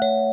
you